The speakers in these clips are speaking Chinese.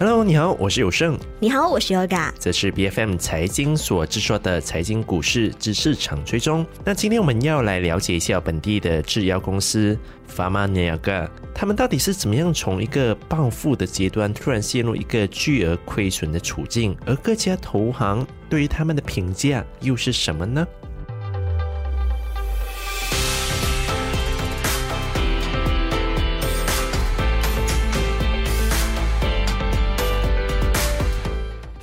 Hello，你好，我是有胜。你好，我是 Yoga。这是 B F M 财经所制作的财经股市知识场追踪。那今天我们要来了解一下本地的制药公司 Pharmaniaga，他们到底是怎么样从一个暴富的阶段突然陷入一个巨额亏损的处境，而各家投行对于他们的评价又是什么呢？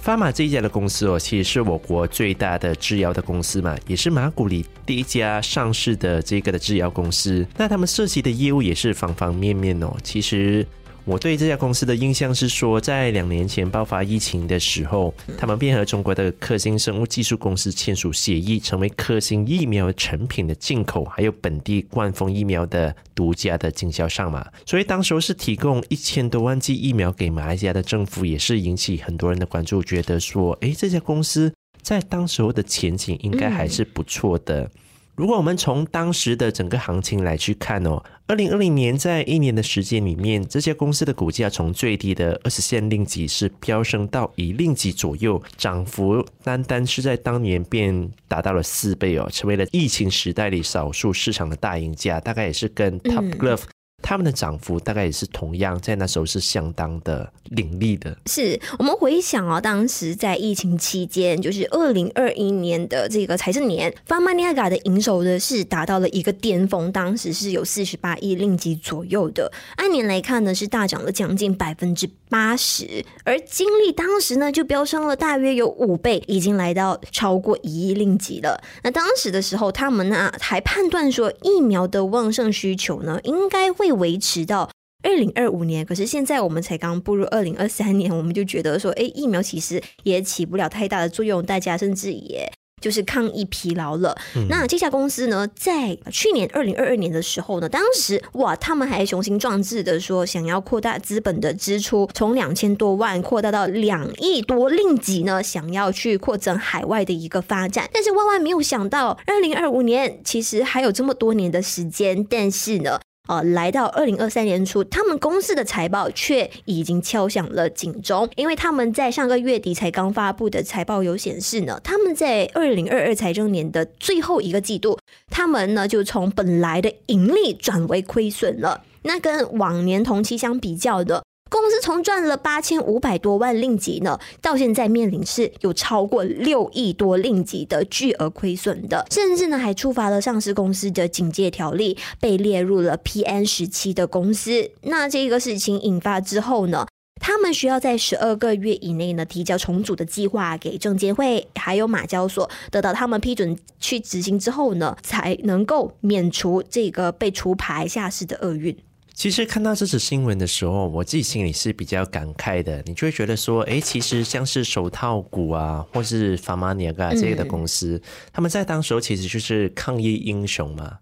发马这一家的公司哦，其实是我国最大的制药的公司嘛，也是马古里第一家上市的这个的制药公司。那他们涉及的业务也是方方面面哦，其实。我对这家公司的印象是说，在两年前爆发疫情的时候，他们便和中国的科兴生物技术公司签署协议，成为科兴疫苗成品的进口，还有本地冠峰疫苗的独家的经销商嘛。所以当时候是提供一千多万剂疫苗给马来西亚的政府，也是引起很多人的关注，觉得说，诶，这家公司在当时候的前景应该还是不错的。如果我们从当时的整个行情来去看哦，二零二零年在一年的时间里面，这些公司的股价从最低的二十线令吉是飙升到一令吉左右，涨幅单单是在当年便达到了四倍哦，成为了疫情时代里少数市场的大赢家，大概也是跟 Top Glove。他们的涨幅大概也是同样，在那时候是相当的凌厉的。是我们回想啊，当时在疫情期间，就是二零二一年的这个财政年 f a r m a n i a 的营收呢是达到了一个巅峰，当时是有四十八亿令吉左右的。按年来看呢，是大涨了将近百分之八十，而金利当时呢就飙升了大约有五倍，已经来到超过一亿令吉了。那当时的时候，他们呢还判断说，疫苗的旺盛需求呢应该会。维持到二零二五年，可是现在我们才刚步入二零二三年，我们就觉得说，哎，疫苗其实也起不了太大的作用，大家甚至也就是抗疫疲劳了。那这家公司呢，在去年二零二二年的时候呢，当时哇，他们还雄心壮志的说，想要扩大资本的支出，从两千多万扩大到两亿多令吉呢，想要去扩展海外的一个发展。但是万万没有想到，二零二五年其实还有这么多年的时间，但是呢。哦，来到二零二三年初，他们公司的财报却已经敲响了警钟，因为他们在上个月底才刚发布的财报有显示呢，他们在二零二二财政年的最后一个季度，他们呢就从本来的盈利转为亏损了，那跟往年同期相比较的。公司从赚了八千五百多万令吉呢，到现在面临是有超过六亿多令吉的巨额亏损的，甚至呢还触发了上市公司的警戒条例，被列入了 PN 时期的公司。那这个事情引发之后呢，他们需要在十二个月以内呢提交重组的计划给证监会，还有马交所，得到他们批准去执行之后呢，才能够免除这个被除牌下市的厄运。其实看到这则新闻的时候，我自己心里是比较感慨的。你就会觉得说，哎，其实像是手套股啊，或是法玛尼亚这类的公司，他们在当时候其实就是抗疫英雄嘛。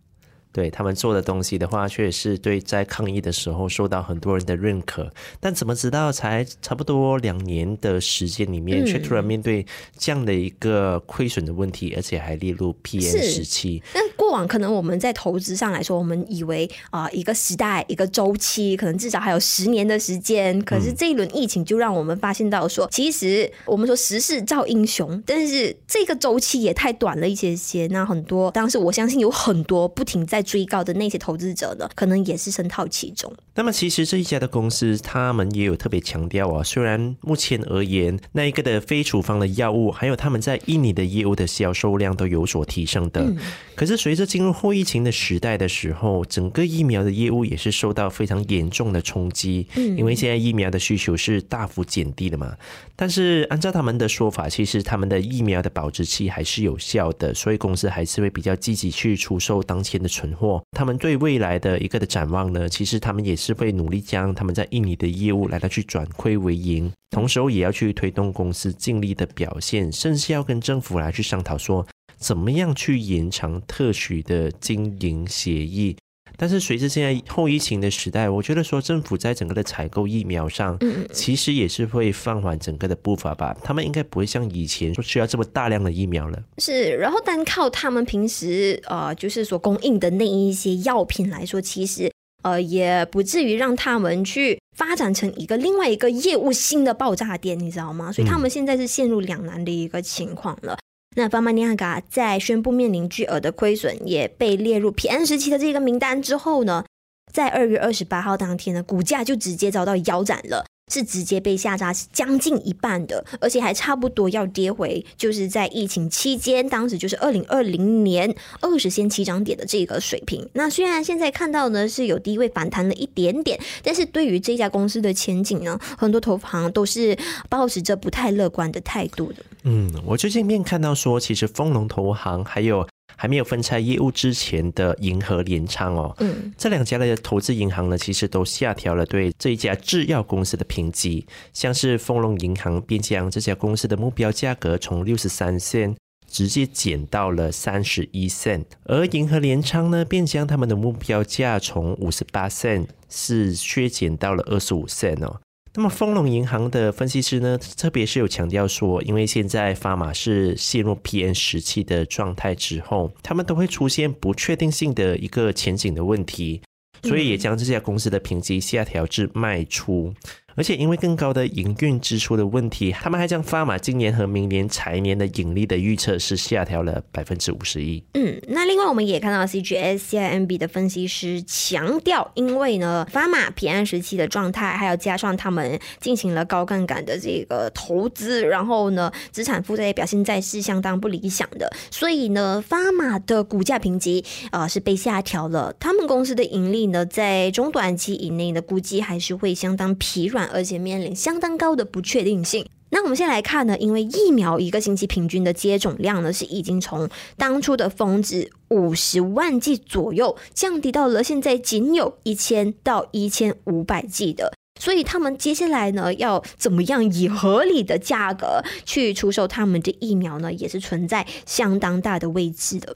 对他们做的东西的话，确实是对在抗疫的时候受到很多人的认可。但怎么知道才差不多两年的时间里面，却突然面对这样的一个亏损的问题，而且还列入 P N 时期？那过往可能我们在投资上来说，我们以为啊一个时代一个周期，可能至少还有十年的时间。可是这一轮疫情就让我们发现到说，其实我们说时势造英雄，但是这个周期也太短了一些些。那很多当时我相信有很多不停在。追高的那些投资者呢，可能也是深套其中。那么，其实这一家的公司，他们也有特别强调啊。虽然目前而言，那一个的非处方的药物，还有他们在印尼的业务的销售量都有所提升的。可是，随着进入后疫情的时代的时候，整个疫苗的业务也是受到非常严重的冲击。嗯，因为现在疫苗的需求是大幅减低的嘛。但是，按照他们的说法，其实他们的疫苗的保质期还是有效的，所以公司还是会比较积极去出售当前的存货。他们对未来的一个的展望呢，其实他们也是会努力将他们在印尼的业务来到去转亏为盈，同时也要去推动公司尽力的表现，甚至要跟政府来去商讨说怎么样去延长特许的经营协议。但是随着现在后疫情的时代，我觉得说政府在整个的采购疫苗上，嗯，其实也是会放缓整个的步伐吧。他们应该不会像以前说需要这么大量的疫苗了。是，然后单靠他们平时呃，就是所供应的那一些药品来说，其实。呃，也不至于让他们去发展成一个另外一个业务新的爆炸点，你知道吗？所以他们现在是陷入两难的一个情况了。那巴马尼亚嘎在宣布面临巨额的亏损，也被列入 PM 时期的这个名单之后呢，在二月二十八号当天呢，股价就直接遭到腰斩了。是直接被下杀将近一半的，而且还差不多要跌回，就是在疫情期间，当时就是二零二零年二十先起涨点的这个水平。那虽然现在看到呢是有低位反弹了一点点，但是对于这家公司的前景呢，很多投行都是保持着不太乐观的态度的。嗯，我最近面看到说，其实丰隆投行还有。还没有分拆业务之前的银河联昌哦，嗯，这两家的投资银行呢，其实都下调了对这一家制药公司的评级。像是丰隆银行便将这家公司的目标价格从六十三线直接减到了三十一线，而银河联昌呢，便将他们的目标价从五十八线是削减到了二十五线哦。那么，丰隆银行的分析师呢，特别是有强调说，因为现在发马是陷入 P N 时期的状态之后，他们都会出现不确定性的一个前景的问题，所以也将这家公司的评级下调至卖出。而且因为更高的营运支出的问题，他们还将发马今年和明年财年的盈利的预测是下调了百分之五十一。嗯，那另外我们也看到 CGS CIMB 的分析师强调，因为呢发马平安时期的状态，还有加上他们进行了高杠杆的这个投资，然后呢资产负债表现在是相当不理想的，所以呢发马的股价评级啊是被下调了。他们公司的盈利呢在中短期以内呢估计还是会相当疲软。而且面临相当高的不确定性。那我们先来看呢，因为疫苗一个星期平均的接种量呢，是已经从当初的峰值五十万剂左右，降低到了现在仅有一千到一千五百剂的。所以他们接下来呢，要怎么样以合理的价格去出售他们的疫苗呢，也是存在相当大的位置的。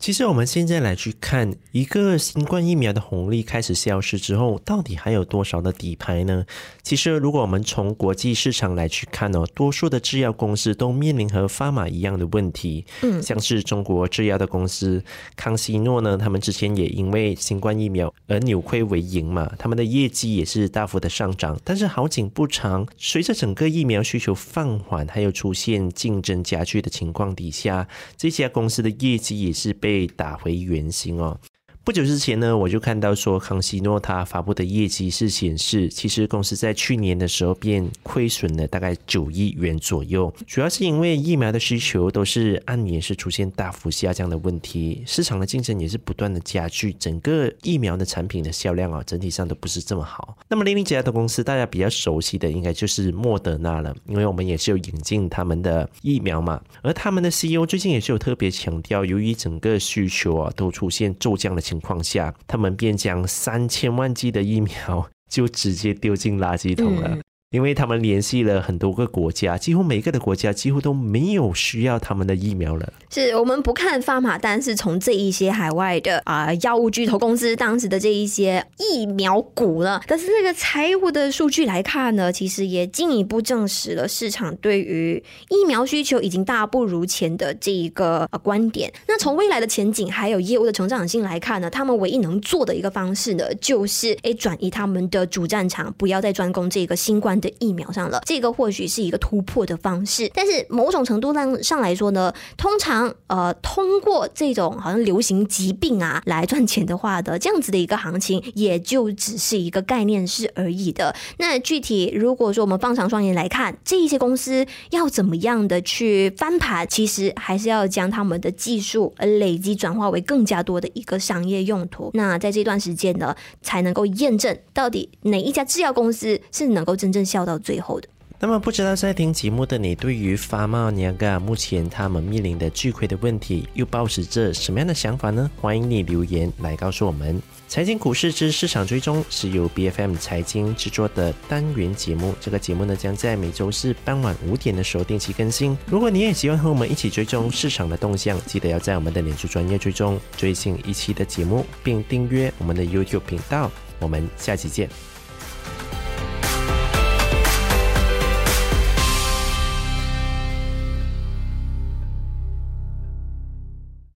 其实我们现在来去看，一个新冠疫苗的红利开始消失之后，到底还有多少的底牌呢？其实，如果我们从国际市场来去看哦，多数的制药公司都面临和发马一样的问题。嗯，像是中国制药的公司康希诺呢，他们之前也因为新冠疫苗而扭亏为盈嘛，他们的业绩也是大幅的上涨。但是好景不长，随着整个疫苗需求放缓，还有出现竞争加剧的情况底下，这家公司的业绩也是被。被打回原形哦。不久之前呢，我就看到说康希诺他发布的业绩是显示，其实公司在去年的时候便亏损了大概九亿元左右，主要是因为疫苗的需求都是按年是出现大幅下降的问题，市场的竞争也是不断的加剧，整个疫苗的产品的销量啊，整体上都不是这么好。那么另一家的公司，大家比较熟悉的应该就是莫德纳了，因为我们也是有引进他们的疫苗嘛，而他们的 CEO 最近也是有特别强调，由于整个需求啊都出现骤降的。情况下，他们便将三千万剂的疫苗 就直接丢进垃圾桶了。因为他们联系了很多个国家，几乎每个的国家几乎都没有需要他们的疫苗了。是我们不看发马单，是从这一些海外的啊药物巨头公司当时的这一些疫苗股了。但是这个财务的数据来看呢，其实也进一步证实了市场对于疫苗需求已经大不如前的这一个呃观点。那从未来的前景还有业务的成长性来看呢，他们唯一能做的一个方式呢，就是诶转移他们的主战场，不要再专攻这个新冠。的疫苗上了，这个或许是一个突破的方式，但是某种程度上上来说呢，通常呃通过这种好像流行疾病啊来赚钱的话的这样子的一个行情，也就只是一个概念式而已的。那具体如果说我们放长双眼来看，这一些公司要怎么样的去翻盘，其实还是要将他们的技术累积转化为更加多的一个商业用途。那在这段时间呢，才能够验证到底哪一家制药公司是能够真正。笑到最后的。那么，不知道在听节目的你，对于发茂尼亚目前他们面临的巨亏的问题，又抱持着什么样的想法呢？欢迎你留言来告诉我们。财经股市之市场追踪是由 B F M 财经制作的单元节目。这个节目呢，将在每周四傍晚五点的时候定期更新。如果你也喜欢和我们一起追踪市场的动向，记得要在我们的脸书专业追踪最新一期的节目，并订阅我们的 YouTube 频道。我们下期见。